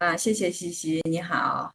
啊，谢谢西西，你好。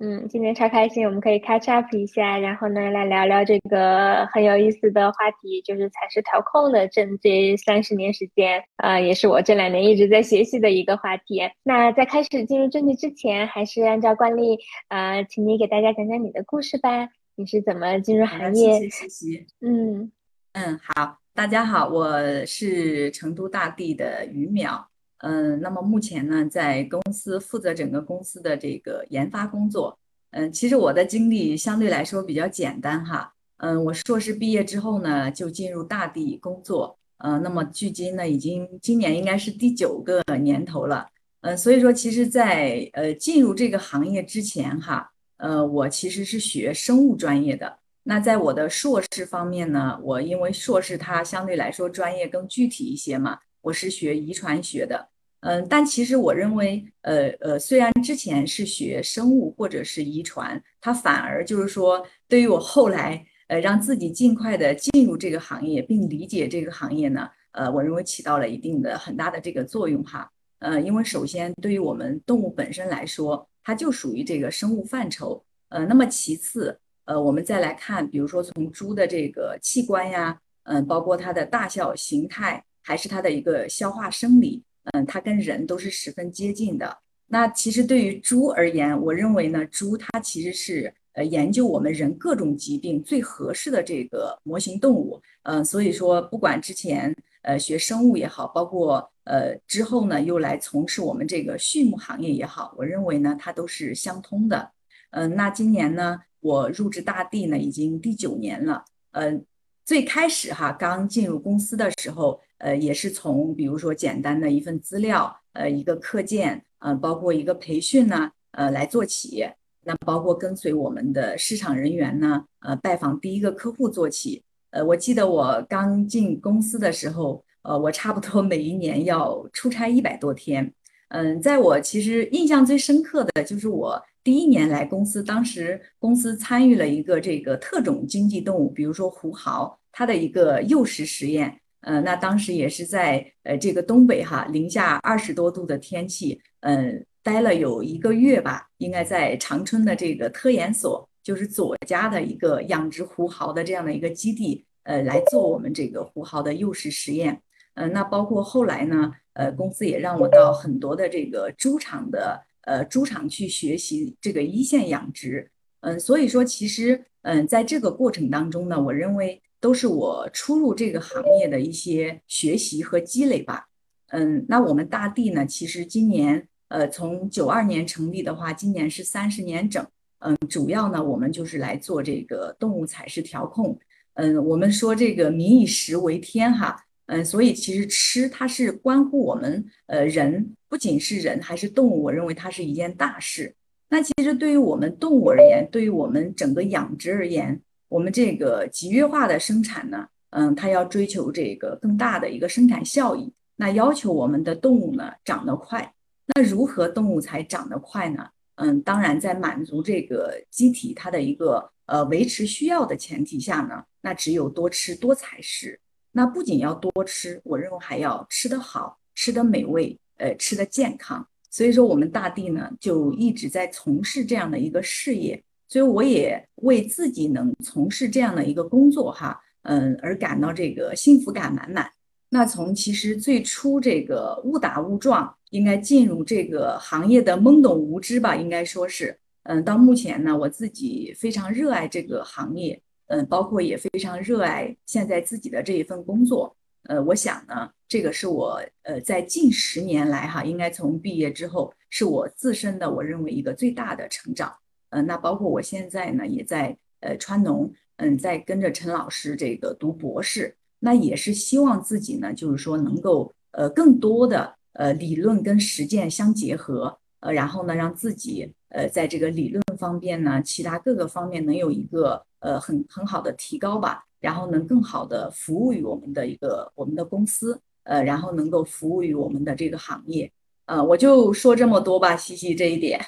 嗯，今天超开心，我们可以 catch up 一下，然后呢，来聊聊这个很有意思的话题，就是采食调控的这这三十年时间，啊，也是我这两年一直在学习的一个话题。那在开始进入正题之前，还是按照惯例，呃，请你给大家讲讲你的故事吧，你是怎么进入行业？谢谢西西。嗯嗯，好，大家好，我是成都大地的于淼。嗯，那么目前呢，在公司负责整个公司的这个研发工作。嗯，其实我的经历相对来说比较简单哈。嗯，我硕士毕业之后呢，就进入大地工作。呃，那么距今呢，已经今年应该是第九个年头了。嗯，所以说，其实，在呃进入这个行业之前哈，呃，我其实是学生物专业的。那在我的硕士方面呢，我因为硕士它相对来说专业更具体一些嘛。我是学遗传学的，嗯，但其实我认为，呃呃，虽然之前是学生物或者是遗传，它反而就是说，对于我后来，呃，让自己尽快的进入这个行业并理解这个行业呢，呃，我认为起到了一定的很大的这个作用哈，呃，因为首先对于我们动物本身来说，它就属于这个生物范畴，呃，那么其次，呃，我们再来看，比如说从猪的这个器官呀，嗯，包括它的大小形态。还是它的一个消化生理，嗯，它跟人都是十分接近的。那其实对于猪而言，我认为呢，猪它其实是呃研究我们人各种疾病最合适的这个模型动物。嗯，所以说不管之前呃学生物也好，包括呃之后呢又来从事我们这个畜牧行业也好，我认为呢它都是相通的。嗯，那今年呢我入职大地呢已经第九年了。嗯，最开始哈刚进入公司的时候。呃，也是从比如说简单的一份资料，呃，一个课件，呃，包括一个培训呢，呃，来做起。那包括跟随我们的市场人员呢，呃，拜访第一个客户做起。呃，我记得我刚进公司的时候，呃，我差不多每一年要出差一百多天。嗯，在我其实印象最深刻的就是我第一年来公司，当时公司参与了一个这个特种经济动物，比如说胡豪，它的一个幼时实验。呃，那当时也是在呃这个东北哈，零下二十多度的天气，嗯，待了有一个月吧，应该在长春的这个科研所，就是左家的一个养殖胡豪的这样的一个基地，呃，来做我们这个胡豪的幼时实验。嗯，那包括后来呢，呃，公司也让我到很多的这个猪场的呃猪场去学习这个一线养殖。嗯，所以说其实嗯，在这个过程当中呢，我认为。都是我初入这个行业的一些学习和积累吧。嗯，那我们大地呢，其实今年呃从九二年成立的话，今年是三十年整。嗯，主要呢我们就是来做这个动物采食调控。嗯，我们说这个民以食为天哈。嗯，所以其实吃它是关乎我们呃人，不仅是人还是动物，我认为它是一件大事。那其实对于我们动物而言，对于我们整个养殖而言，我们这个集约化的生产呢，嗯，它要追求这个更大的一个生产效益，那要求我们的动物呢长得快。那如何动物才长得快呢？嗯，当然在满足这个机体它的一个呃维持需要的前提下呢，那只有多吃多采食。那不仅要多吃，我认为还要吃得好，吃得美味，呃，吃得健康。所以说，我们大地呢就一直在从事这样的一个事业，所以我也为自己能从事这样的一个工作哈，嗯，而感到这个幸福感满满。那从其实最初这个误打误撞，应该进入这个行业的懵懂无知吧，应该说是，嗯，到目前呢，我自己非常热爱这个行业，嗯，包括也非常热爱现在自己的这一份工作。呃，我想呢，这个是我呃在近十年来哈，应该从毕业之后，是我自身的我认为一个最大的成长。呃，那包括我现在呢，也在呃川农，嗯，在跟着陈老师这个读博士，那也是希望自己呢，就是说能够呃更多的呃理论跟实践相结合，呃，然后呢，让自己呃在这个理论方面呢，其他各个方面能有一个呃很很好的提高吧。然后能更好的服务于我们的一个我们的公司，呃，然后能够服务于我们的这个行业，呃，我就说这么多吧，西西这一点。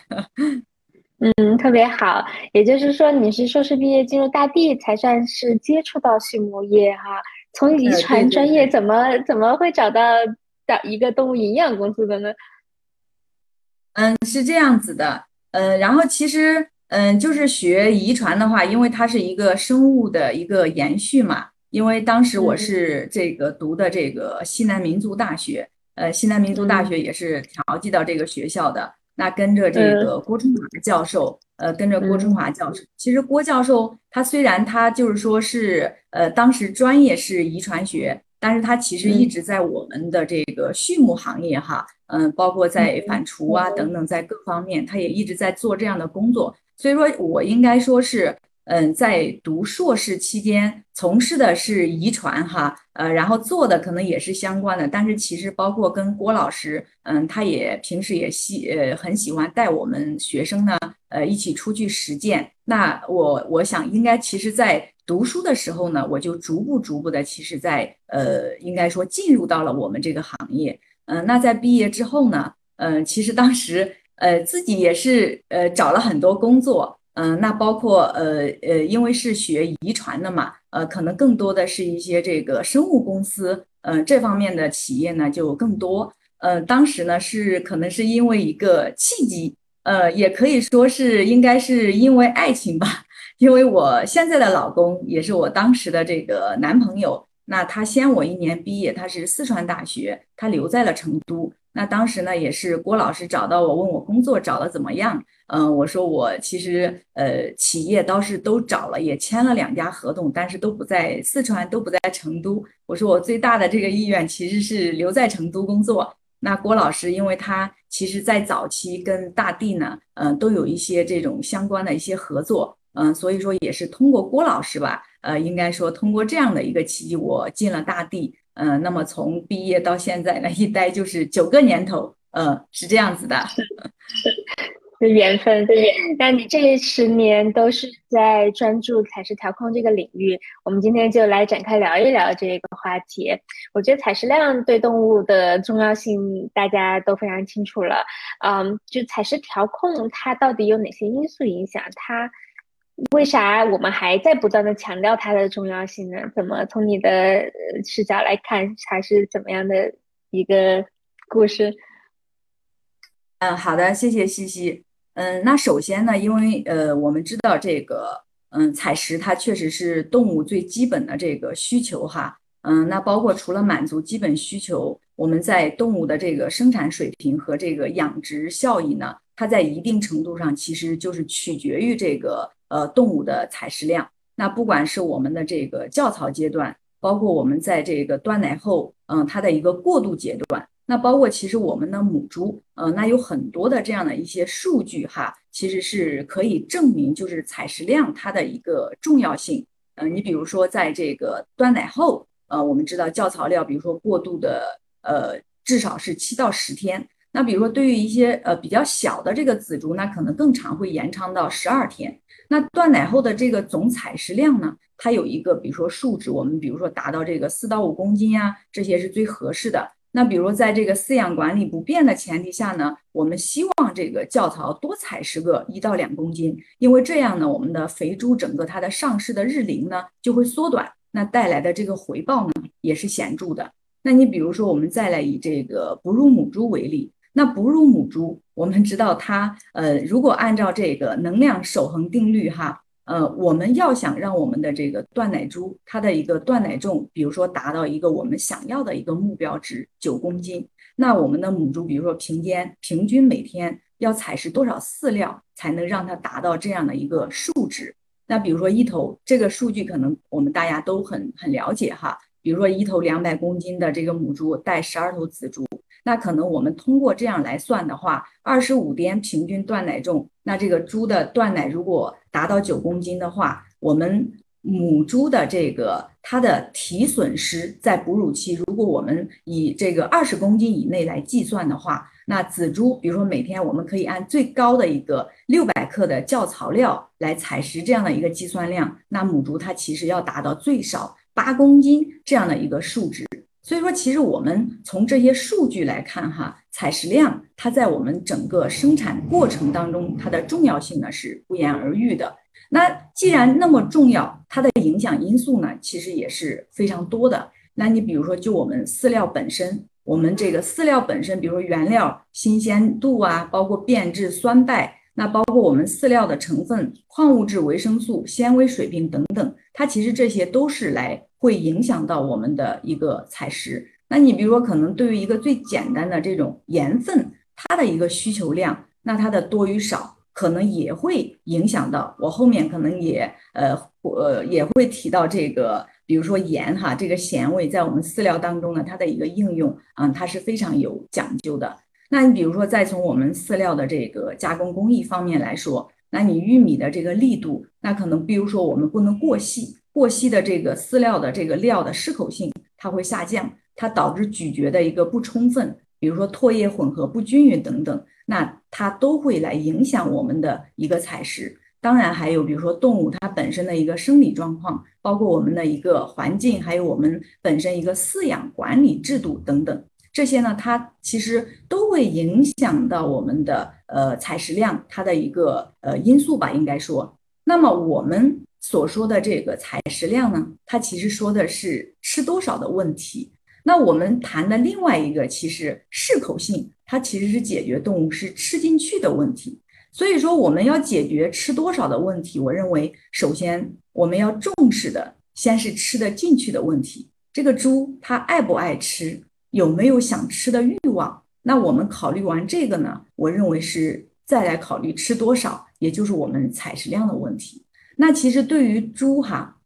嗯，特别好。也就是说，你是硕士毕业进入大地才算是接触到畜牧业哈？从遗传专业怎么怎么会找到到一个动物营养公司的呢？嗯，是这样子的，呃，然后其实。嗯，就是学遗传的话，因为它是一个生物的一个延续嘛。因为当时我是这个读的这个西南民族大学，呃，西南民族大学也是调剂到这个学校的。那跟着这个郭春华教授，呃，跟着郭春华教授。其实郭教授他虽然他就是说是，呃，当时专业是遗传学，但是他其实一直在我们的这个畜牧行业哈，嗯，包括在反刍啊等等，在各方面，他也一直在做这样的工作。所以说，我应该说是，嗯，在读硕士期间从事的是遗传哈，呃，然后做的可能也是相关的，但是其实包括跟郭老师，嗯，他也平时也喜呃很喜欢带我们学生呢，呃，一起出去实践。那我我想应该其实，在读书的时候呢，我就逐步逐步的，其实在呃，应该说进入到了我们这个行业。嗯，那在毕业之后呢，嗯，其实当时。呃，自己也是呃找了很多工作，嗯，那包括呃呃，因为是学遗传的嘛，呃，可能更多的是一些这个生物公司，嗯，这方面的企业呢就更多。呃，当时呢是可能是因为一个契机，呃，也可以说是应该是因为爱情吧，因为我现在的老公也是我当时的这个男朋友，那他先我一年毕业，他是四川大学，他留在了成都。那当时呢，也是郭老师找到我，问我工作找的怎么样？嗯，我说我其实呃企业倒是都找了，也签了两家合同，但是都不在四川，都不在成都。我说我最大的这个意愿其实是留在成都工作。那郭老师，因为他其实在早期跟大地呢，嗯，都有一些这种相关的一些合作，嗯，所以说也是通过郭老师吧，呃，应该说通过这样的一个契机，我进了大地。嗯，那么从毕业到现在呢，一待就是九个年头，嗯，是这样子的，是缘分。那你这十年都是在专注采食调控这个领域，我们今天就来展开聊一聊这个话题。我觉得采食量对动物的重要性大家都非常清楚了，嗯，就采食调控它到底有哪些因素影响它？为啥我们还在不断的强调它的重要性呢？怎么从你的视角来看，它是怎么样的一个故事？嗯，好的，谢谢西西。嗯，那首先呢，因为呃，我们知道这个，嗯，采食它确实是动物最基本的这个需求哈。嗯，那包括除了满足基本需求，我们在动物的这个生产水平和这个养殖效益呢，它在一定程度上其实就是取决于这个。呃，动物的采食量，那不管是我们的这个教槽阶段，包括我们在这个断奶后，嗯，它的一个过渡阶段，那包括其实我们的母猪，呃，那有很多的这样的一些数据哈，其实是可以证明就是采食量它的一个重要性。嗯，你比如说在这个断奶后，呃，我们知道教槽料，比如说过渡的，呃，至少是七到十天。那比如说对于一些呃比较小的这个仔猪，那可能更长，会延长到十二天。那断奶后的这个总采食量呢，它有一个比如说数值，我们比如说达到这个四到五公斤呀，这些是最合适的。那比如在这个饲养管理不变的前提下呢，我们希望这个教槽多采食个一到两公斤，因为这样呢，我们的肥猪整个它的上市的日龄呢就会缩短，那带来的这个回报呢也是显著的。那你比如说我们再来以这个哺乳母猪为例，那哺乳母猪我们知道它呃，如果按照这个能量守恒定律哈。呃，我们要想让我们的这个断奶猪，它的一个断奶重，比如说达到一个我们想要的一个目标值九公斤，那我们的母猪，比如说平间平均每天要采食多少饲料，才能让它达到这样的一个数值？那比如说一头这个数据，可能我们大家都很很了解哈，比如说一头两百公斤的这个母猪带十二头仔猪。那可能我们通过这样来算的话，二十五天平均断奶重，那这个猪的断奶如果达到九公斤的话，我们母猪的这个它的体损失在哺乳期，如果我们以这个二十公斤以内来计算的话，那仔猪，比如说每天我们可以按最高的一个六百克的教槽料来采食这样的一个计算量，那母猪它其实要达到最少八公斤这样的一个数值。所以说，其实我们从这些数据来看，哈，采食量它在我们整个生产过程当中，它的重要性呢是不言而喻的。那既然那么重要，它的影响因素呢，其实也是非常多的。那你比如说，就我们饲料本身，我们这个饲料本身，比如说原料新鲜度啊，包括变质、酸败，那包括我们饲料的成分、矿物质、维生素、纤维水平等等，它其实这些都是来。会影响到我们的一个采食。那你比如说，可能对于一个最简单的这种盐分，它的一个需求量，那它的多与少，可能也会影响到我后面可能也呃呃也会提到这个，比如说盐哈，这个咸味在我们饲料当中呢，它的一个应用啊，它是非常有讲究的。那你比如说，再从我们饲料的这个加工工艺方面来说，那你玉米的这个力度，那可能比如说我们不能过细。过细的这个饲料的这个料的适口性，它会下降，它导致咀嚼的一个不充分，比如说唾液混合不均匀等等，那它都会来影响我们的一个采食。当然还有比如说动物它本身的一个生理状况，包括我们的一个环境，还有我们本身一个饲养管理制度等等，这些呢，它其实都会影响到我们的呃采食量，它的一个呃因素吧，应该说。那么我们。所说的这个采食量呢，它其实说的是吃多少的问题。那我们谈的另外一个，其实适口性，它其实是解决动物是吃进去的问题。所以说，我们要解决吃多少的问题，我认为首先我们要重视的，先是吃得进去的问题。这个猪它爱不爱吃，有没有想吃的欲望？那我们考虑完这个呢，我认为是再来考虑吃多少，也就是我们采食量的问题。那其实对于猪哈，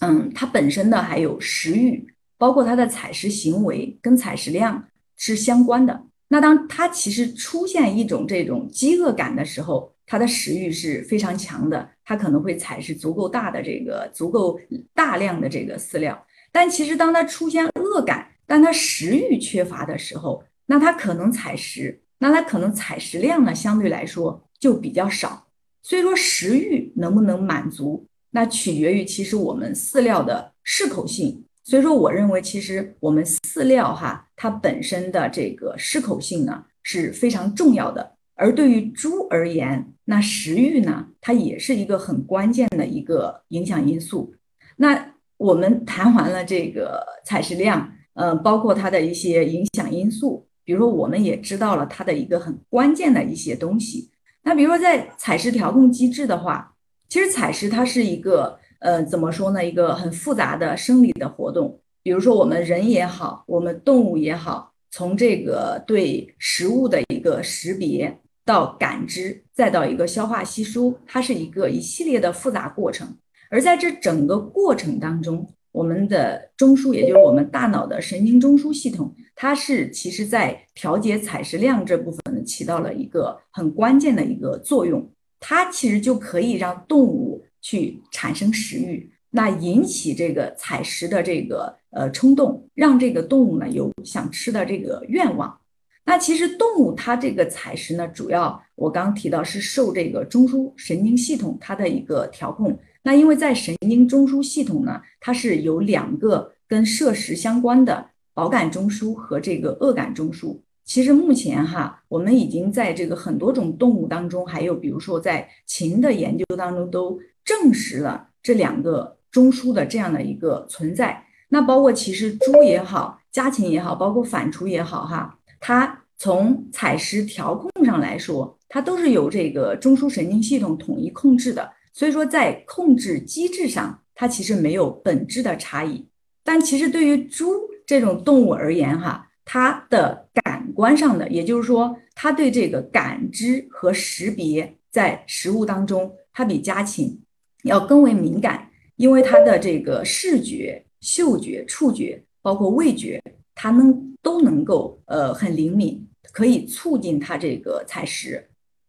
嗯，它本身的还有食欲，包括它的采食行为跟采食量是相关的。那当它其实出现一种这种饥饿感的时候，它的食欲是非常强的，它可能会采食足够大的这个足够大量的这个饲料。但其实当它出现饿感，但它食欲缺乏的时候，那它可能采食，那它可能采食量呢相对来说就比较少。所以说食欲能不能满足，那取决于其实我们饲料的适口性。所以说，我认为其实我们饲料哈，它本身的这个适口性呢是非常重要的。而对于猪而言，那食欲呢，它也是一个很关键的一个影响因素。那我们谈完了这个采食量，呃，包括它的一些影响因素，比如说我们也知道了它的一个很关键的一些东西。那比如说，在采食调控机制的话，其实采食它是一个，呃，怎么说呢？一个很复杂的生理的活动。比如说，我们人也好，我们动物也好，从这个对食物的一个识别到感知，再到一个消化吸收，它是一个一系列的复杂过程。而在这整个过程当中，我们的中枢，也就是我们大脑的神经中枢系统，它是其实在调节采食量这部分呢，起到了一个很关键的一个作用。它其实就可以让动物去产生食欲，那引起这个采食的这个呃冲动，让这个动物呢有想吃的这个愿望。那其实动物它这个采食呢，主要我刚刚提到是受这个中枢神经系统它的一个调控。那因为在神经中枢系统呢，它是有两个跟摄食相关的饱感中枢和这个饿感中枢。其实目前哈，我们已经在这个很多种动物当中，还有比如说在禽的研究当中都证实了这两个中枢的这样的一个存在。那包括其实猪也好，家禽也好，包括反刍也好哈。它从采食调控上来说，它都是由这个中枢神经系统统一控制的，所以说在控制机制上，它其实没有本质的差异。但其实对于猪这种动物而言，哈，它的感官上的，也就是说，它对这个感知和识别在食物当中，它比家禽要更为敏感，因为它的这个视觉、嗅觉、触觉，包括味觉。它能都能够呃很灵敏，可以促进它这个采食。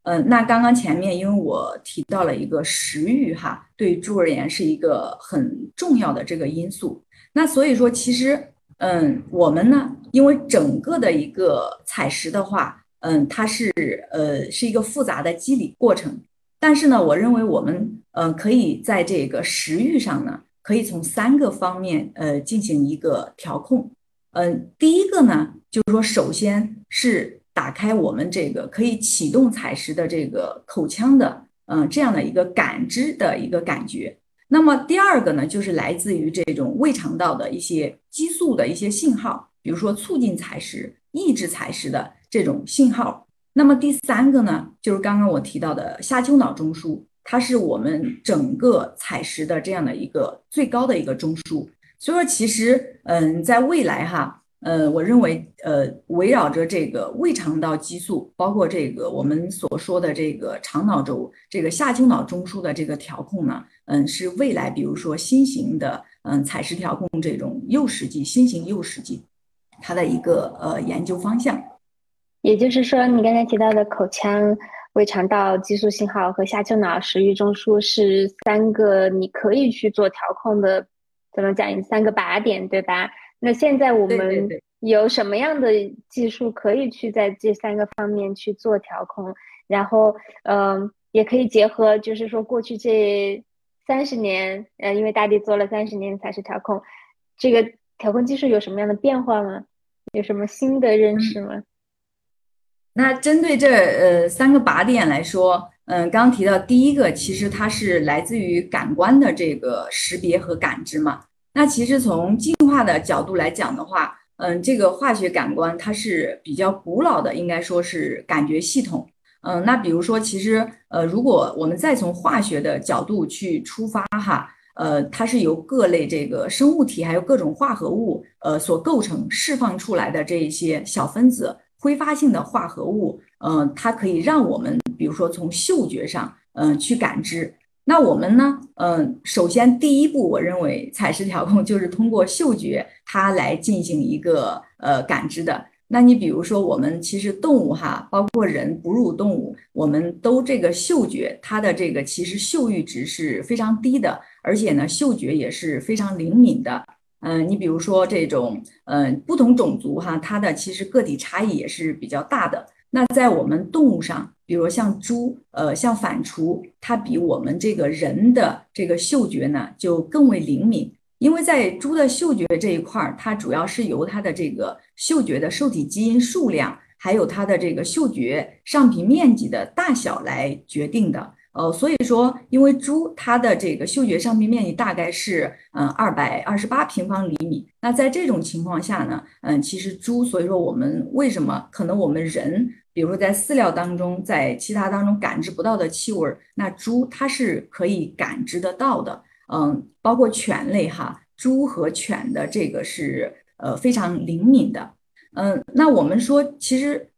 嗯，那刚刚前面因为我提到了一个食欲哈，对猪而言是一个很重要的这个因素。那所以说其实嗯我们呢，因为整个的一个采食的话，嗯它是呃是一个复杂的机理过程。但是呢，我认为我们嗯可以在这个食欲上呢，可以从三个方面呃进行一个调控。嗯，第一个呢，就是说，首先是打开我们这个可以启动采食的这个口腔的，嗯，这样的一个感知的一个感觉。那么第二个呢，就是来自于这种胃肠道的一些激素的一些信号，比如说促进采食、抑制采食的这种信号。那么第三个呢，就是刚刚我提到的下丘脑中枢，它是我们整个采食的这样的一个最高的一个中枢。所以说，其实，嗯，在未来哈，呃，我认为，呃，围绕着这个胃肠道激素，包括这个我们所说的这个肠脑轴、这个下丘脑中枢的这个调控呢，嗯，是未来比如说新型的，嗯，采食调控这种诱食剂、新型诱食剂，它的一个呃研究方向。也就是说，你刚才提到的口腔、胃肠道激素信号和下丘脑食欲中枢是三个你可以去做调控的。怎么讲？三个靶点，对吧？那现在我们有什么样的技术可以去在这三个方面去做调控？然后，嗯，也可以结合，就是说过去这三十年，呃，因为大地做了三十年才是调控，这个调控技术有什么样的变化吗？有什么新的认识吗？那针对这呃三个靶点来说。嗯，刚刚提到第一个，其实它是来自于感官的这个识别和感知嘛。那其实从进化的角度来讲的话，嗯，这个化学感官它是比较古老的，应该说是感觉系统。嗯，那比如说，其实呃，如果我们再从化学的角度去出发哈，呃，它是由各类这个生物体还有各种化合物呃所构成，释放出来的这一些小分子挥发性的化合物。嗯，它可以让我们，比如说从嗅觉上，嗯，去感知。那我们呢，嗯，首先第一步，我认为采食调控就是通过嗅觉它来进行一个呃感知的。那你比如说，我们其实动物哈，包括人哺乳动物，我们都这个嗅觉它的这个其实嗅阈值是非常低的，而且呢，嗅觉也是非常灵敏的。嗯，你比如说这种，嗯，不同种族哈，它的其实个体差异也是比较大的。那在我们动物上，比如像猪，呃，像反刍，它比我们这个人的这个嗅觉呢就更为灵敏，因为在猪的嗅觉这一块儿，它主要是由它的这个嗅觉的受体基因数量，还有它的这个嗅觉上皮面积的大小来决定的。呃，所以说，因为猪它的这个嗅觉上皮面积大概是嗯二百二十八平方厘米，那在这种情况下呢，嗯，其实猪，所以说我们为什么可能我们人，比如说在饲料当中，在其他当中感知不到的气味，那猪它是可以感知得到的，嗯，包括犬类哈，猪和犬的这个是呃非常灵敏的，嗯，那我们说其实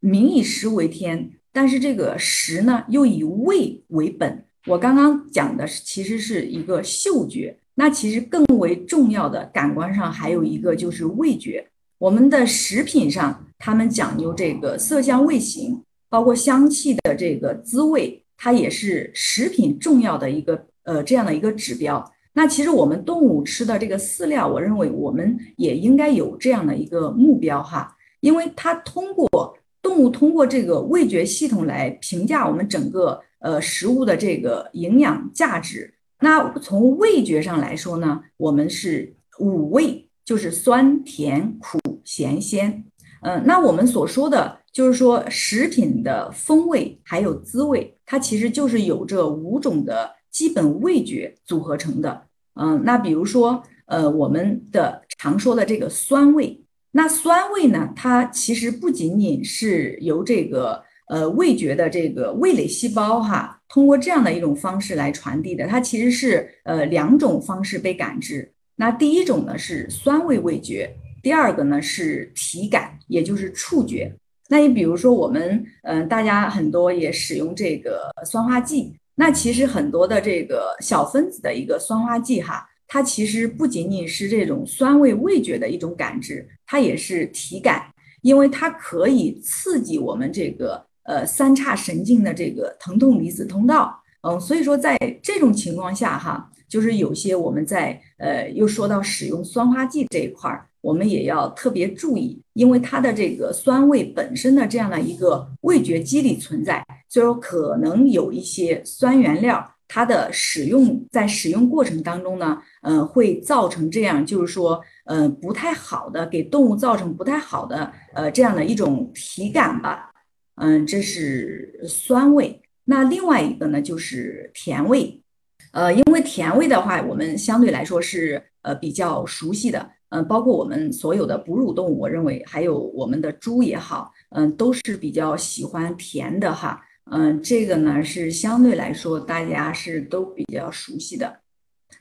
民以食为天。但是这个食呢，又以味为本。我刚刚讲的是其实是一个嗅觉，那其实更为重要的感官上还有一个就是味觉。我们的食品上，他们讲究这个色香味形，包括香气的这个滋味，它也是食品重要的一个呃这样的一个指标。那其实我们动物吃的这个饲料，我认为我们也应该有这样的一个目标哈。因为它通过动物通过这个味觉系统来评价我们整个呃食物的这个营养价值。那从味觉上来说呢，我们是五味，就是酸、甜、苦、咸、鲜。嗯，那我们所说的就是说食品的风味还有滋味，它其实就是有这五种的基本味觉组合成的。嗯，那比如说呃，我们的常说的这个酸味，那酸味呢，它其实不仅仅是由这个呃味觉的这个味蕾细胞哈。通过这样的一种方式来传递的，它其实是呃两种方式被感知。那第一种呢是酸味味觉，第二个呢是体感，也就是触觉。那你比如说我们嗯，大家很多也使用这个酸化剂，那其实很多的这个小分子的一个酸化剂哈，它其实不仅仅是这种酸味味觉的一种感知，它也是体感，因为它可以刺激我们这个。呃，三叉神经的这个疼痛离子通道，嗯，所以说在这种情况下哈，就是有些我们在呃，又说到使用酸化剂这一块儿，我们也要特别注意，因为它的这个酸味本身的这样的一个味觉机理存在，所以说可能有一些酸原料，它的使用在使用过程当中呢，呃，会造成这样，就是说，呃，不太好的给动物造成不太好的呃这样的一种体感吧。嗯，这是酸味。那另外一个呢，就是甜味。呃，因为甜味的话，我们相对来说是呃比较熟悉的。嗯，包括我们所有的哺乳动物，我认为还有我们的猪也好，嗯，都是比较喜欢甜的哈。嗯，这个呢是相对来说大家是都比较熟悉的。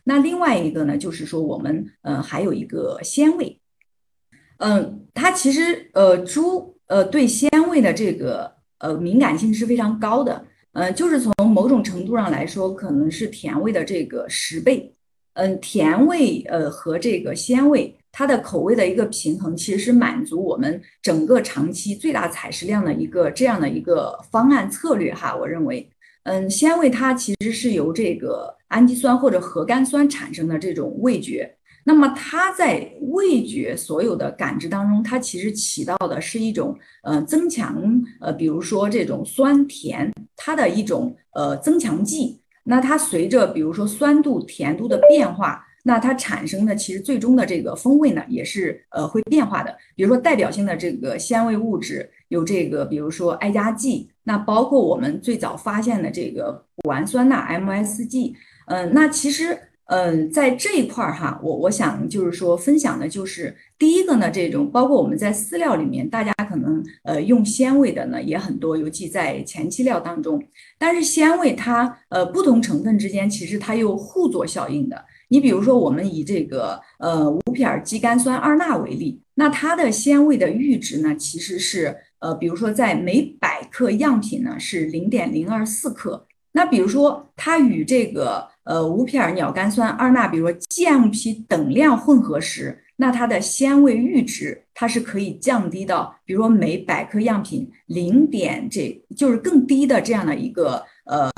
那另外一个呢，就是说我们嗯还有一个鲜味。嗯，它其实呃猪。呃，对鲜味的这个呃敏感性是非常高的，呃，就是从某种程度上来说，可能是甜味的这个十倍。嗯，甜味呃和这个鲜味，它的口味的一个平衡，其实是满足我们整个长期最大采食量的一个这样的一个方案策略哈。我认为，嗯，鲜味它其实是由这个氨基酸或者核苷酸产生的这种味觉。那么它在味觉所有的感知当中，它其实起到的是一种呃增强呃，比如说这种酸甜它的一种呃增强剂。那它随着比如说酸度、甜度的变化，那它产生的其实最终的这个风味呢，也是呃会变化的。比如说代表性的这个鲜味物质有这个，比如说艾加剂，那包括我们最早发现的这个谷氨酸钠 MSG，嗯，那其实。嗯，在这一块儿哈，我我想就是说分享的就是第一个呢，这种包括我们在饲料里面，大家可能呃用鲜味的呢也很多，尤其在前期料当中。但是鲜味它呃不同成分之间其实它有互作效应的。你比如说我们以这个呃五撇儿肌苷酸二钠为例，那它的鲜味的阈值呢其实是呃比如说在每百克样品呢是零点零二四克。那比如说它与这个呃，五撇儿鸟苷酸二钠，比如说 GMP 等量混合时，那它的鲜味阈值它是可以降低到，比如说每百克样品零点，这就是更低的这样的一个呃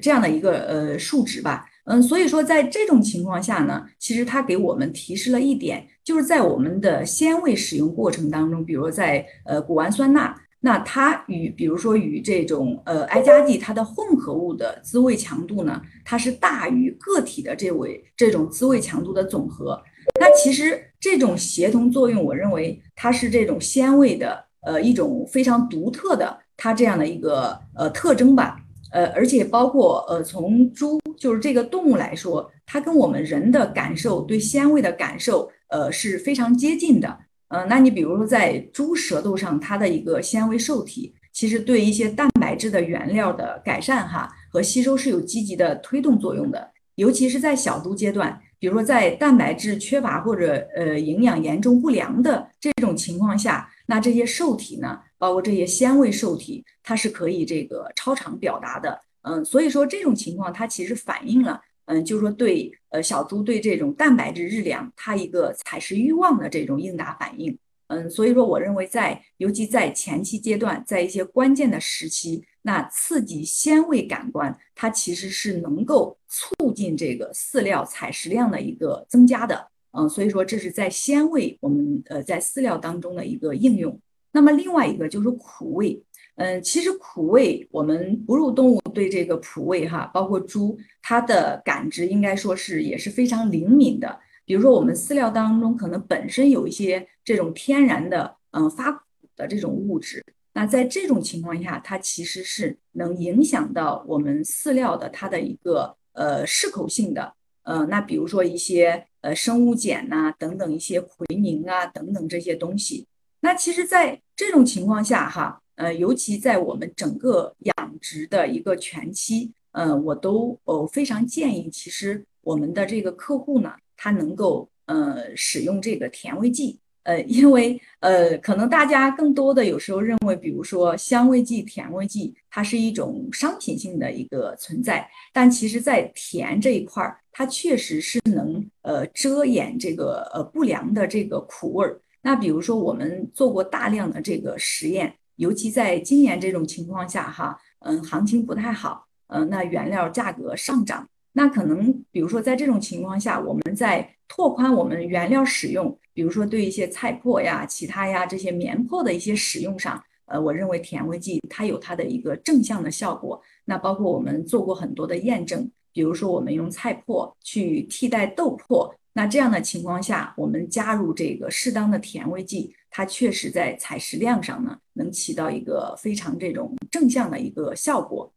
这样的一个呃数值吧。嗯，所以说在这种情况下呢，其实它给我们提示了一点，就是在我们的鲜味使用过程当中，比如在呃谷氨酸钠。那它与比如说与这种呃埃加剂它的混合物的滋味强度呢，它是大于个体的这位这种滋味强度的总和。那其实这种协同作用，我认为它是这种鲜味的呃一种非常独特的它这样的一个呃特征吧。呃，而且包括呃从猪就是这个动物来说，它跟我们人的感受对鲜味的感受呃是非常接近的。嗯，那你比如说在猪舌头上，它的一个纤维受体，其实对一些蛋白质的原料的改善哈和吸收是有积极的推动作用的。尤其是在小猪阶段，比如说在蛋白质缺乏或者呃营养严重不良的这种情况下，那这些受体呢，包括这些纤维受体，它是可以这个超常表达的。嗯，所以说这种情况它其实反映了。嗯，就是说对，呃，小猪对这种蛋白质日粮，它一个采食欲望的这种应答反应。嗯，所以说我认为在，尤其在前期阶段，在一些关键的时期，那刺激鲜味感官，它其实是能够促进这个饲料采食量的一个增加的。嗯，所以说这是在鲜味我们呃在饲料当中的一个应用。那么另外一个就是苦味。嗯，其实苦味，我们哺乳动物对这个苦味哈，包括猪，它的感知应该说是也是非常灵敏的。比如说我们饲料当中可能本身有一些这种天然的嗯发苦的这种物质，那在这种情况下，它其实是能影响到我们饲料的它的一个呃适口性的。呃，那比如说一些呃生物碱呐等等一些奎宁啊等等这些东西，那其实在这种情况下哈。呃，尤其在我们整个养殖的一个全期，呃，我都呃非常建议，其实我们的这个客户呢，他能够呃使用这个甜味剂，呃，因为呃可能大家更多的有时候认为，比如说香味剂、甜味剂，它是一种商品性的一个存在，但其实在甜这一块儿，它确实是能呃遮掩这个呃不良的这个苦味儿。那比如说我们做过大量的这个实验。尤其在今年这种情况下，哈，嗯，行情不太好，嗯，那原料价格上涨，那可能，比如说在这种情况下，我们在拓宽我们原料使用，比如说对一些菜粕呀、其他呀这些棉粕的一些使用上，呃，我认为甜味剂它有它的一个正向的效果。那包括我们做过很多的验证，比如说我们用菜粕去替代豆粕，那这样的情况下，我们加入这个适当的甜味剂。它确实在采食量上呢，能起到一个非常这种正向的一个效果。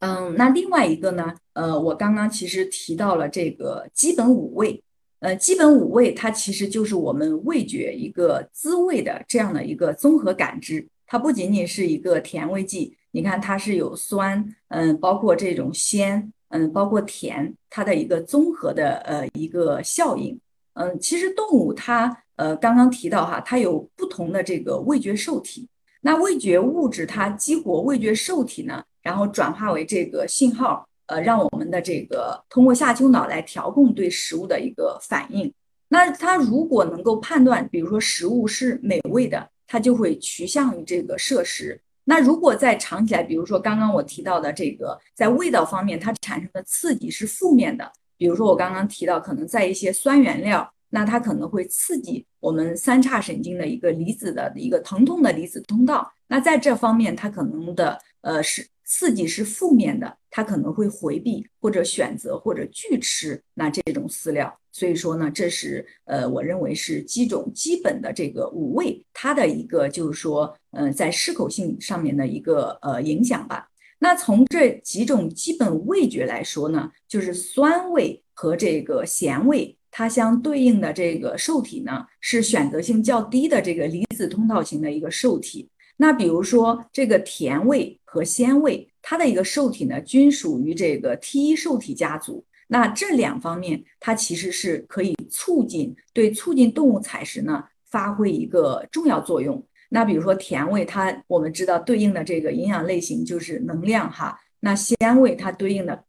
嗯，那另外一个呢，呃，我刚刚其实提到了这个基本五味，呃，基本五味它其实就是我们味觉一个滋味的这样的一个综合感知。它不仅仅是一个甜味剂，你看它是有酸，嗯，包括这种鲜，嗯，包括甜，它的一个综合的呃一个效应。嗯，其实动物它。呃，刚刚提到哈，它有不同的这个味觉受体，那味觉物质它激活味觉受体呢，然后转化为这个信号，呃，让我们的这个通过下丘脑来调控对食物的一个反应。那它如果能够判断，比如说食物是美味的，它就会趋向于这个摄食。那如果在尝起来，比如说刚刚我提到的这个，在味道方面它产生的刺激是负面的，比如说我刚刚提到，可能在一些酸原料。那它可能会刺激我们三叉神经的一个离子的一个疼痛的离子通道。那在这方面，它可能的呃是刺激是负面的，它可能会回避或者选择或者拒吃那这种饲料。所以说呢，这是呃我认为是几种基本的这个五味它的一个就是说呃在适口性上面的一个呃影响吧。那从这几种基本味觉来说呢，就是酸味和这个咸味。它相对应的这个受体呢，是选择性较低的这个离子通道型的一个受体。那比如说这个甜味和鲜味，它的一个受体呢，均属于这个 T 一受体家族。那这两方面，它其实是可以促进对促进动物采食呢，发挥一个重要作用。那比如说甜味，它我们知道对应的这个营养类型就是能量哈。那鲜味它对应的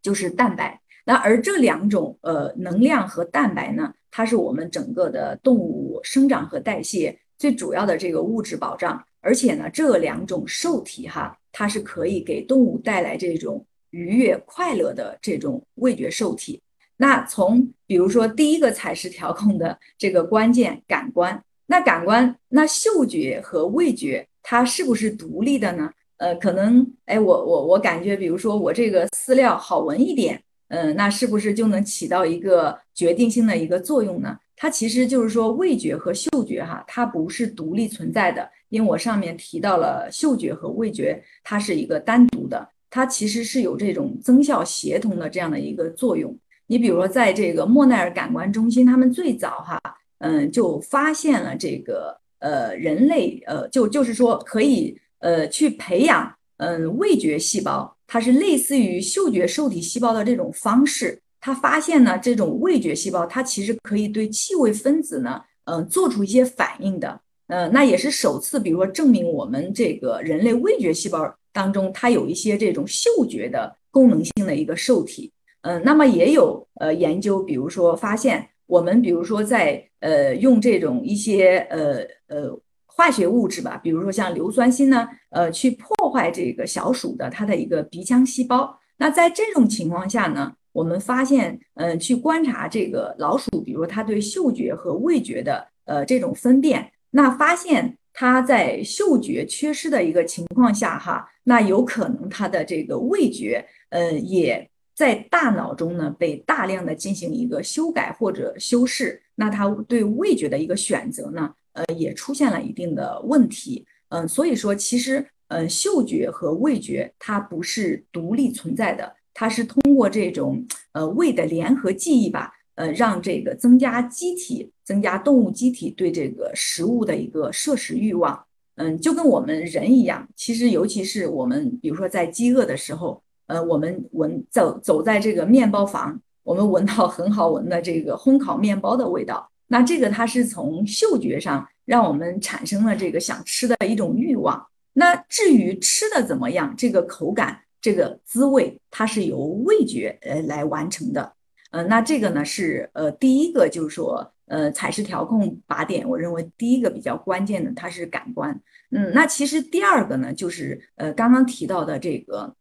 就是蛋白。那而这两种呃能量和蛋白呢，它是我们整个的动物生长和代谢最主要的这个物质保障，而且呢，这两种受体哈，它是可以给动物带来这种愉悦快乐的这种味觉受体。那从比如说第一个采食调控的这个关键感官，那感官那嗅觉和味觉它是不是独立的呢？呃，可能哎，我我我感觉，比如说我这个饲料好闻一点。嗯，那是不是就能起到一个决定性的一个作用呢？它其实就是说味觉和嗅觉哈，它不是独立存在的。因为我上面提到了嗅觉和味觉，它是一个单独的，它其实是有这种增效协同的这样的一个作用。你比如说，在这个莫奈尔感官中心，他们最早哈，嗯，就发现了这个呃人类呃就就是说可以呃去培养嗯味觉细胞。它是类似于嗅觉受体细胞的这种方式，他发现呢，这种味觉细胞它其实可以对气味分子呢，嗯，做出一些反应的，呃，那也是首次，比如说证明我们这个人类味觉细胞当中它有一些这种嗅觉的功能性的一个受体，嗯，那么也有呃研究，比如说发现我们比如说在呃用这种一些呃呃。化学物质吧，比如说像硫酸锌呢，呃，去破坏这个小鼠的它的一个鼻腔细胞。那在这种情况下呢，我们发现，呃，去观察这个老鼠，比如说它对嗅觉和味觉的呃这种分辨，那发现他在嗅觉缺失的一个情况下，哈，那有可能他的这个味觉，呃，也在大脑中呢被大量的进行一个修改或者修饰，那他对味觉的一个选择呢，呃，也出现了一定的问题。嗯，所以说其实，嗯，嗅觉和味觉它不是独立存在的，它是通过这种呃胃的联合记忆吧。呃，让这个增加机体，增加动物机体对这个食物的一个摄食欲望。嗯，就跟我们人一样，其实尤其是我们，比如说在饥饿的时候，呃，我们闻走走在这个面包房，我们闻到很好闻的这个烘烤面包的味道，那这个它是从嗅觉上让我们产生了这个想吃的一种欲望。那至于吃的怎么样，这个口感、这个滋味，它是由味觉呃来完成的。呃，那这个呢是呃第一个，就是说呃采食调控靶点，我认为第一个比较关键的它是感官。嗯，那其实第二个呢就是呃刚刚提到的这个，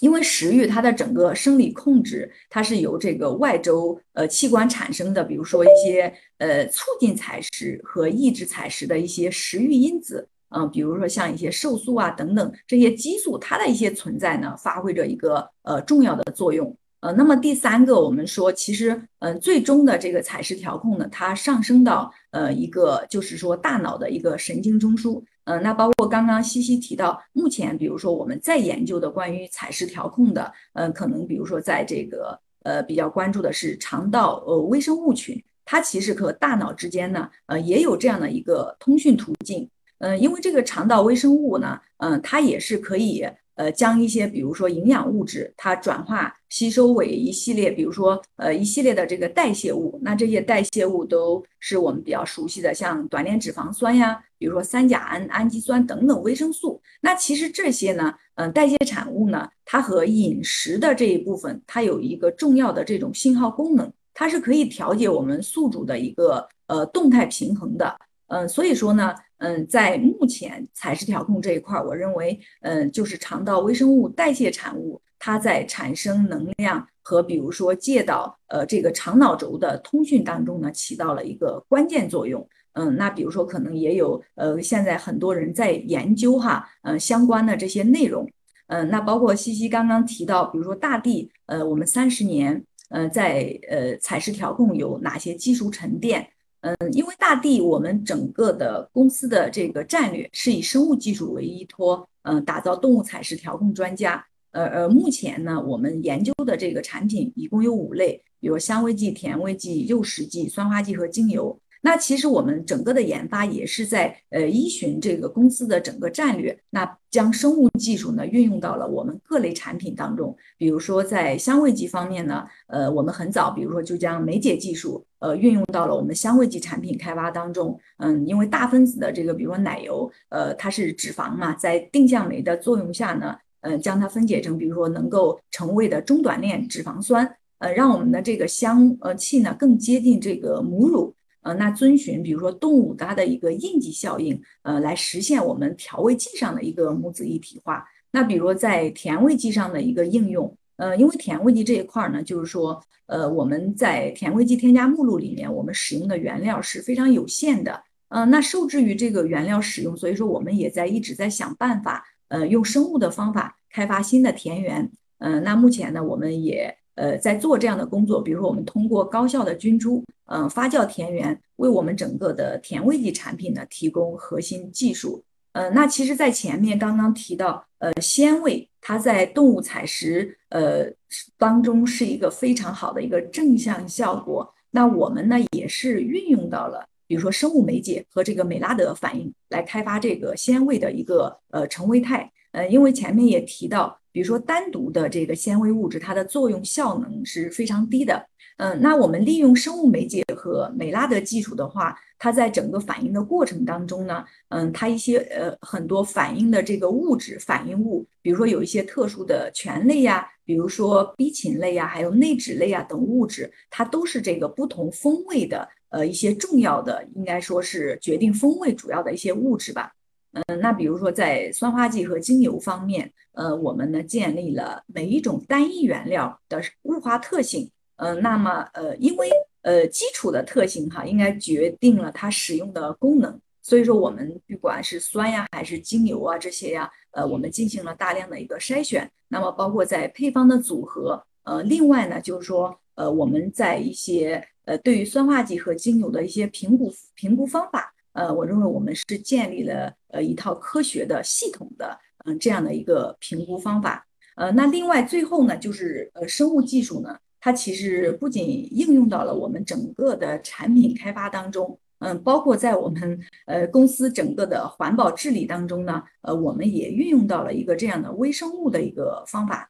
因为食欲它的整个生理控制，它是由这个外周呃器官产生的，比如说一些呃促进采食和抑制采食的一些食欲因子，嗯，比如说像一些瘦素啊等等这些激素，它的一些存在呢，发挥着一个呃重要的作用。呃，那么第三个，我们说，其实，嗯，最终的这个采食调控呢，它上升到呃一个，就是说大脑的一个神经中枢，呃，那包括刚刚西西提到，目前比如说我们在研究的关于采食调控的，嗯，可能比如说在这个呃比较关注的是肠道呃微生物群，它其实和大脑之间呢，呃也有这样的一个通讯途径，嗯，因为这个肠道微生物呢，嗯，它也是可以。呃，将一些比如说营养物质，它转化吸收为一系列，比如说呃一系列的这个代谢物。那这些代谢物都是我们比较熟悉的，像短链脂肪酸呀，比如说三甲胺、氨基酸等等维生素。那其实这些呢，嗯，代谢产物呢，它和饮食的这一部分，它有一个重要的这种信号功能，它是可以调节我们宿主的一个呃动态平衡的。嗯，所以说呢。嗯，在目前采食调控这一块儿，我认为，嗯，就是肠道微生物代谢产物，它在产生能量和比如说介导呃这个肠脑轴的通讯当中呢，起到了一个关键作用。嗯，那比如说可能也有呃，现在很多人在研究哈，嗯，相关的这些内容。嗯，那包括西西刚刚提到，比如说大地，呃，我们三十年，呃，在呃采食调控有哪些技术沉淀？嗯，因为大地，我们整个的公司的这个战略是以生物技术为依托，嗯，打造动物采食调控专家。呃呃，目前呢，我们研究的这个产品一共有五类，比如香味剂、甜味剂、诱食剂、酸化剂和精油。那其实我们整个的研发也是在呃依循这个公司的整个战略，那将生物技术呢运用到了我们各类产品当中。比如说在香味剂方面呢，呃，我们很早，比如说就将酶解技术呃运用到了我们香味剂产品开发当中。嗯，因为大分子的这个，比如说奶油，呃，它是脂肪嘛，在定向酶的作用下呢，呃，将它分解成，比如说能够成为的中短链脂肪酸，呃，让我们的这个香呃气呢更接近这个母乳。呃，那遵循比如说动物它的一个印记效应，呃，来实现我们调味剂上的一个母子一体化。那比如在甜味剂上的一个应用，呃，因为甜味剂这一块呢，就是说，呃，我们在甜味剂添加目录里面，我们使用的原料是非常有限的，呃，那受制于这个原料使用，所以说我们也在一直在想办法，呃，用生物的方法开发新的田园。嗯，那目前呢，我们也。呃，在做这样的工作，比如说我们通过高效的菌株，嗯，发酵田园，为我们整个的甜味剂产品呢提供核心技术。呃，那其实，在前面刚刚提到，呃，鲜味它在动物采食呃当中是一个非常好的一个正向效果。那我们呢也是运用到了，比如说生物媒介和这个美拉德反应来开发这个鲜味的一个呃成味肽。呃，因为前面也提到。比如说，单独的这个纤维物质，它的作用效能是非常低的。嗯，那我们利用生物媒介和美拉德技术的话，它在整个反应的过程当中呢，嗯，它一些呃很多反应的这个物质反应物，比如说有一些特殊的醛类呀，比如说 B 嗪类呀，还有内酯类呀等物质，它都是这个不同风味的呃一些重要的，应该说是决定风味主要的一些物质吧。嗯，那比如说在酸化剂和精油方面，呃，我们呢建立了每一种单一原料的物化特性。嗯，那么呃，因为呃基础的特性哈，应该决定了它使用的功能。所以说我们不管是酸呀还是精油啊这些呀，呃，我们进行了大量的一个筛选。那么包括在配方的组合，呃，另外呢就是说，呃，我们在一些呃对于酸化剂和精油的一些评估评估方法，呃，我认为我们是建立了呃一套科学的系统的嗯这样的一个评估方法。呃，那另外最后呢就是呃生物技术呢。它其实不仅应用到了我们整个的产品开发当中，嗯，包括在我们呃公司整个的环保治理当中呢，呃，我们也运用到了一个这样的微生物的一个方法。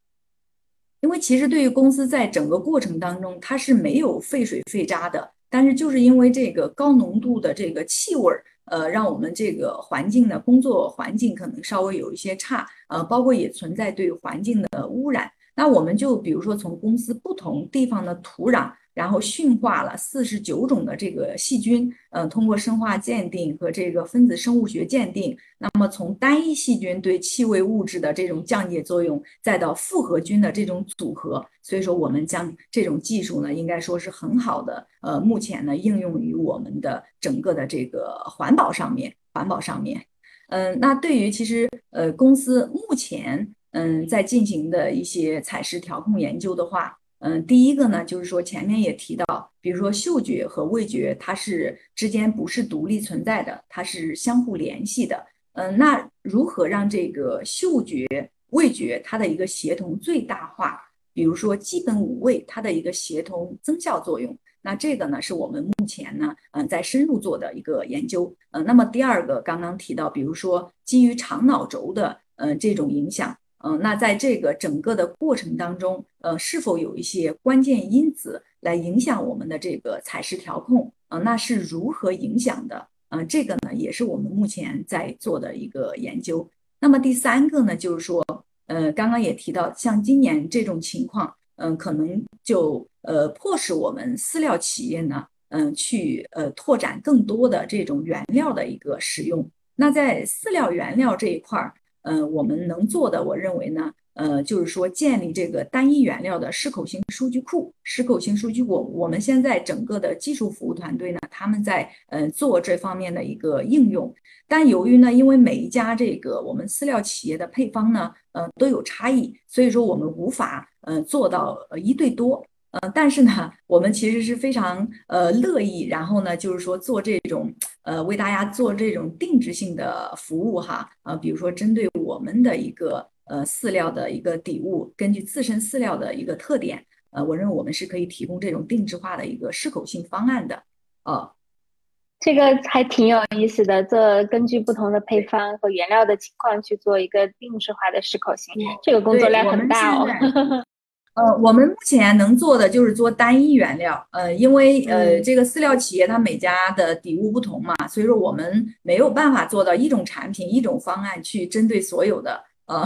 因为其实对于公司在整个过程当中，它是没有废水废渣的，但是就是因为这个高浓度的这个气味儿，呃，让我们这个环境的工作环境可能稍微有一些差，呃，包括也存在对环境的污染。那我们就比如说从公司不同地方的土壤，然后驯化了四十九种的这个细菌，嗯，通过生化鉴定和这个分子生物学鉴定，那么从单一细菌对气味物质的这种降解作用，再到复合菌的这种组合，所以说我们将这种技术呢，应该说是很好的，呃，目前呢应用于我们的整个的这个环保上面，环保上面，嗯，那对于其实呃公司目前。嗯，在进行的一些采食调控研究的话，嗯，第一个呢，就是说前面也提到，比如说嗅觉和味觉，它是之间不是独立存在的，它是相互联系的。嗯，那如何让这个嗅觉、味觉它的一个协同最大化？比如说基本五味它的一个协同增效作用，那这个呢，是我们目前呢，嗯，在深入做的一个研究。嗯，那么第二个刚刚提到，比如说基于肠脑轴的，嗯，这种影响。嗯，那在这个整个的过程当中，呃，是否有一些关键因子来影响我们的这个采食调控？呃，那是如何影响的？嗯，这个呢，也是我们目前在做的一个研究。那么第三个呢，就是说，呃，刚刚也提到，像今年这种情况，嗯，可能就呃迫使我们饲料企业呢，嗯，去呃拓展更多的这种原料的一个使用。那在饲料原料这一块儿。呃，我们能做的，我认为呢，呃，就是说建立这个单一原料的适口性数据库。适口性数据库，我们现在整个的技术服务团队呢，他们在呃做这方面的一个应用。但由于呢，因为每一家这个我们饲料企业的配方呢，呃，都有差异，所以说我们无法呃做到一对多。呃，但是呢，我们其实是非常呃乐意，然后呢，就是说做这种呃为大家做这种定制性的服务哈，呃，比如说针对我们的一个呃饲料的一个底物，根据自身饲料的一个特点，呃，我认为我们是可以提供这种定制化的一个适口性方案的。呃，这个还挺有意思的，做根据不同的配方和原料的情况去做一个定制化的适口性，这个工作量很大哦。呃，我们目前能做的就是做单一原料，呃，因为呃，这个饲料企业它每家的底物不同嘛，所以说我们没有办法做到一种产品、一种方案去针对所有的，呃。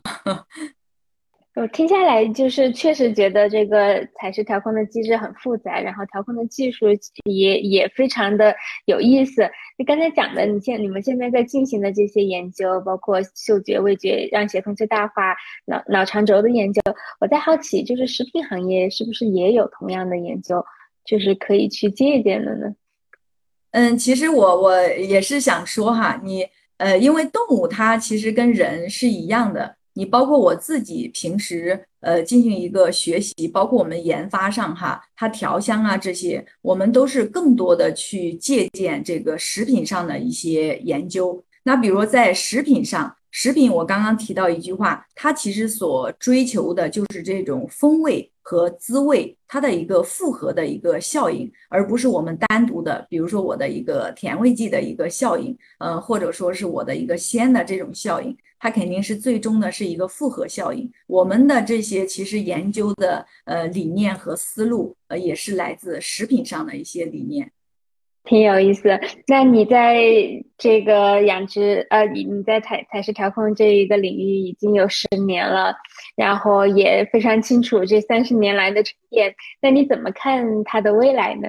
我听下来就是确实觉得这个采食调控的机制很复杂，然后调控的技术也也非常的有意思。你刚才讲的，你现你们现在在进行的这些研究，包括嗅觉、味觉让协同最大化、脑脑肠轴的研究，我在好奇，就是食品行业是不是也有同样的研究，就是可以去借鉴的呢？嗯，其实我我也是想说哈，你呃，因为动物它其实跟人是一样的。你包括我自己平时呃进行一个学习，包括我们研发上哈，它调香啊这些，我们都是更多的去借鉴这个食品上的一些研究。那比如在食品上，食品我刚刚提到一句话，它其实所追求的就是这种风味和滋味，它的一个复合的一个效应，而不是我们单独的，比如说我的一个甜味剂的一个效应，呃，或者说是我的一个鲜的这种效应。它肯定是最终的是一个复合效应。我们的这些其实研究的呃理念和思路，呃也是来自食品上的一些理念，挺有意思。那你在这个养殖呃，你你在采采石调控这一个领域已经有十年了，然后也非常清楚这三十年来的沉淀。那你怎么看它的未来呢？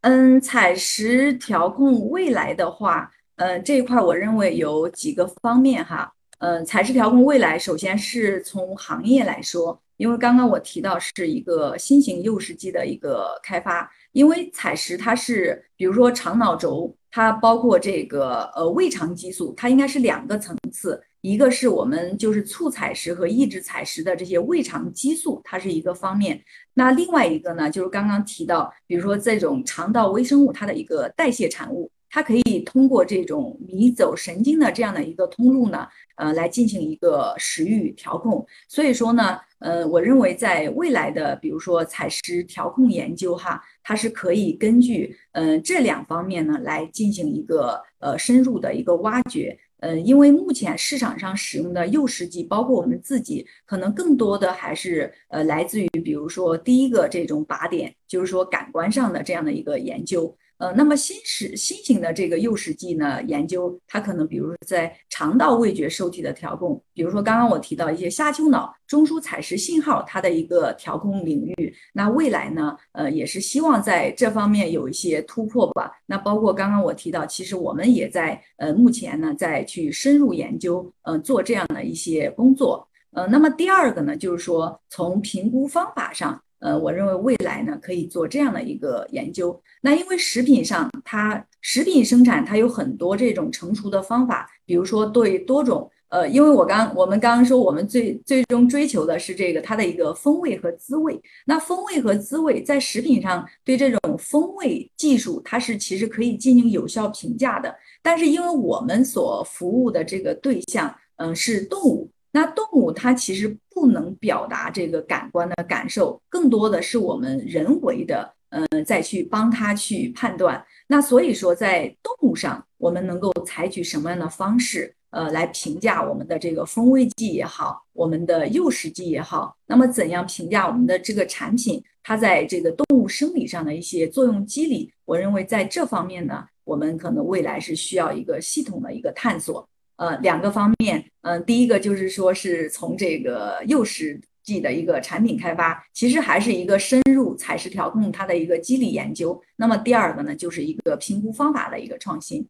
嗯，采石调控未来的话。嗯，这一块我认为有几个方面哈。嗯，采石调控未来，首先是从行业来说，因为刚刚我提到是一个新型诱食剂的一个开发，因为采食它是，比如说肠脑轴，它包括这个呃胃肠激素，它应该是两个层次，一个是我们就是促采食和抑制采食的这些胃肠激素，它是一个方面，那另外一个呢，就是刚刚提到，比如说这种肠道微生物它的一个代谢产物。它可以通过这种迷走神经的这样的一个通路呢，呃，来进行一个食欲调控。所以说呢，呃，我认为在未来的比如说采食调控研究哈，它是可以根据嗯这两方面呢来进行一个呃深入的一个挖掘。嗯，因为目前市场上使用的诱食剂，包括我们自己，可能更多的还是呃来自于比如说第一个这种靶点，就是说感官上的这样的一个研究。呃，那么新时新型的这个诱食剂呢，研究它可能比如说在肠道味觉受体的调控，比如说刚刚我提到一些下丘脑中枢采食信号它的一个调控领域，那未来呢，呃，也是希望在这方面有一些突破吧。那包括刚刚我提到，其实我们也在呃目前呢在去深入研究，嗯，做这样的一些工作。呃，那么第二个呢，就是说从评估方法上。呃，我认为未来呢可以做这样的一个研究。那因为食品上，它食品生产它有很多这种成熟的方法，比如说对多种呃，因为我刚我们刚刚说我们最最终追求的是这个它的一个风味和滋味。那风味和滋味在食品上对这种风味技术，它是其实可以进行有效评价的。但是因为我们所服务的这个对象，嗯，是动物。那动物它其实不能表达这个感官的感受，更多的是我们人为的，呃，再去帮它去判断。那所以说，在动物上，我们能够采取什么样的方式，呃，来评价我们的这个风味剂也好，我们的诱食剂也好？那么怎样评价我们的这个产品，它在这个动物生理上的一些作用机理？我认为在这方面呢，我们可能未来是需要一个系统的一个探索。呃，两个方面，嗯，第一个就是说是从这个幼食剂的一个产品开发，其实还是一个深入采食调控它的一个机理研究。那么第二个呢，就是一个评估方法的一个创新。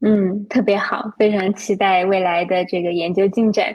嗯，特别好，非常期待未来的这个研究进展。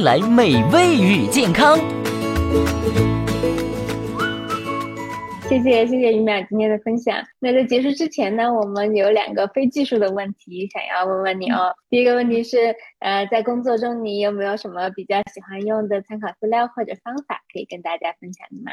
来美味与健康。谢谢谢谢于淼今天的分享。那在结束之前呢，我们有两个非技术的问题想要问问你哦。第一个问题是，呃，在工作中你有没有什么比较喜欢用的参考资料或者方法可以跟大家分享的吗？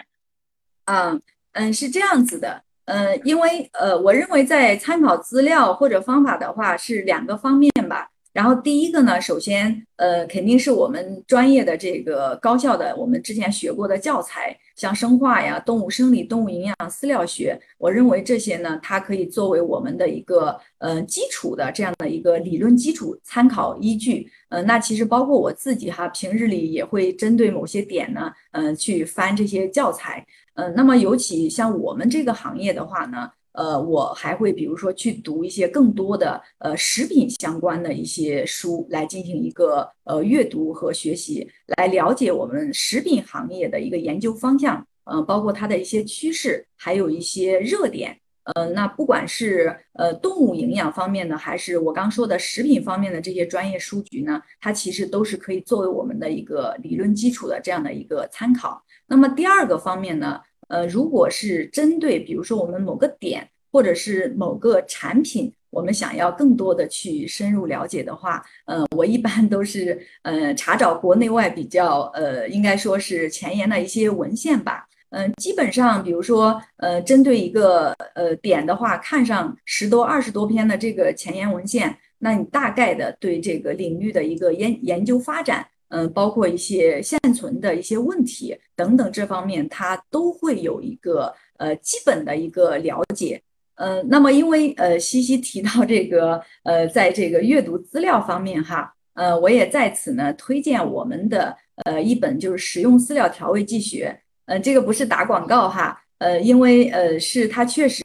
嗯嗯，是这样子的。呃，因为呃，我认为在参考资料或者方法的话是两个方面吧。然后第一个呢，首先呃，肯定是我们专业的这个高校的，我们之前学过的教材，像生化呀、动物生理、动物营养、饲料学，我认为这些呢，它可以作为我们的一个呃基础的这样的一个理论基础参考依据。呃，那其实包括我自己哈，平日里也会针对某些点呢，嗯，去翻这些教材。嗯，那么尤其像我们这个行业的话呢，呃，我还会比如说去读一些更多的呃食品相关的一些书，来进行一个呃阅读和学习，来了解我们食品行业的一个研究方向，呃，包括它的一些趋势，还有一些热点。呃，那不管是呃动物营养方面的，还是我刚说的食品方面的这些专业书籍呢，它其实都是可以作为我们的一个理论基础的这样的一个参考。那么第二个方面呢，呃，如果是针对比如说我们某个点或者是某个产品，我们想要更多的去深入了解的话，呃，我一般都是呃查找国内外比较呃应该说是前沿的一些文献吧。嗯，基本上比如说呃针对一个呃点的话，看上十多二十多篇的这个前沿文献，那你大概的对这个领域的一个研研究发展。嗯，包括一些现存的一些问题等等，这方面他都会有一个呃基本的一个了解。嗯，那么因为呃西西提到这个呃，在这个阅读资料方面哈，呃，我也在此呢推荐我们的呃一本就是食用饲料调味剂学，呃，这个不是打广告哈，呃，因为呃是它确实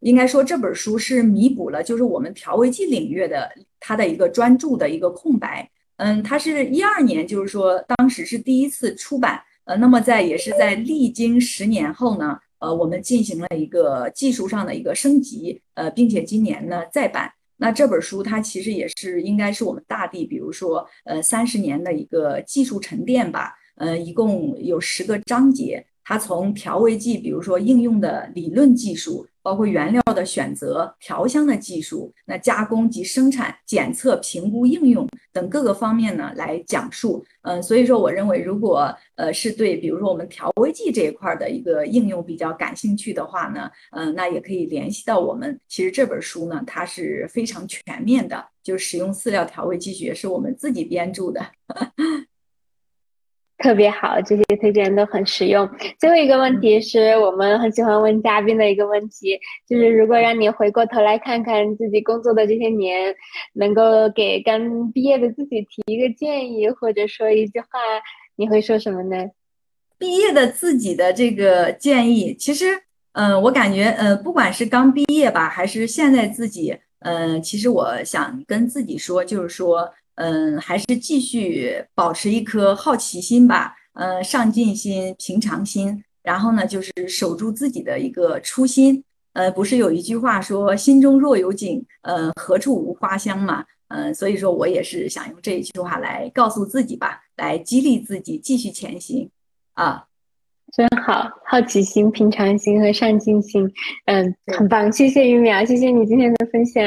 应该说这本书是弥补了就是我们调味剂领域的它的一个专注的一个空白，嗯，它是一二年就是说当时是第一次出版，呃，那么在也是在历经十年后呢，呃，我们进行了一个技术上的一个升级，呃，并且今年呢再版。那这本书它其实也是应该是我们大地，比如说呃三十年的一个技术沉淀吧，呃，一共有十个章节，它从调味剂，比如说应用的理论技术。包括原料的选择、调香的技术、那加工及生产、检测、评估、应用等各个方面呢来讲述。嗯，所以说我认为，如果呃是对比如说我们调味剂这一块的一个应用比较感兴趣的话呢，嗯，那也可以联系到我们。其实这本书呢，它是非常全面的，就使用饲料调味剂学是我们自己编著的。特别好，这些推荐都很实用。最后一个问题是我们很喜欢问嘉宾的一个问题，就是如果让你回过头来看看自己工作的这些年，能够给刚毕业的自己提一个建议，或者说一句话，你会说什么呢？毕业的自己的这个建议，其实，嗯，我感觉，呃，不管是刚毕业吧，还是现在自己，嗯，其实我想跟自己说，就是说。嗯，还是继续保持一颗好奇心吧，呃，上进心、平常心，然后呢，就是守住自己的一个初心。呃，不是有一句话说“心中若有景，呃，何处无花香”嘛？嗯，所以说我也是想用这一句话来告诉自己吧，来激励自己继续前行。啊，真好，好奇心、平常心和上进心，嗯，很棒。谢谢于淼，谢谢你今天的分享。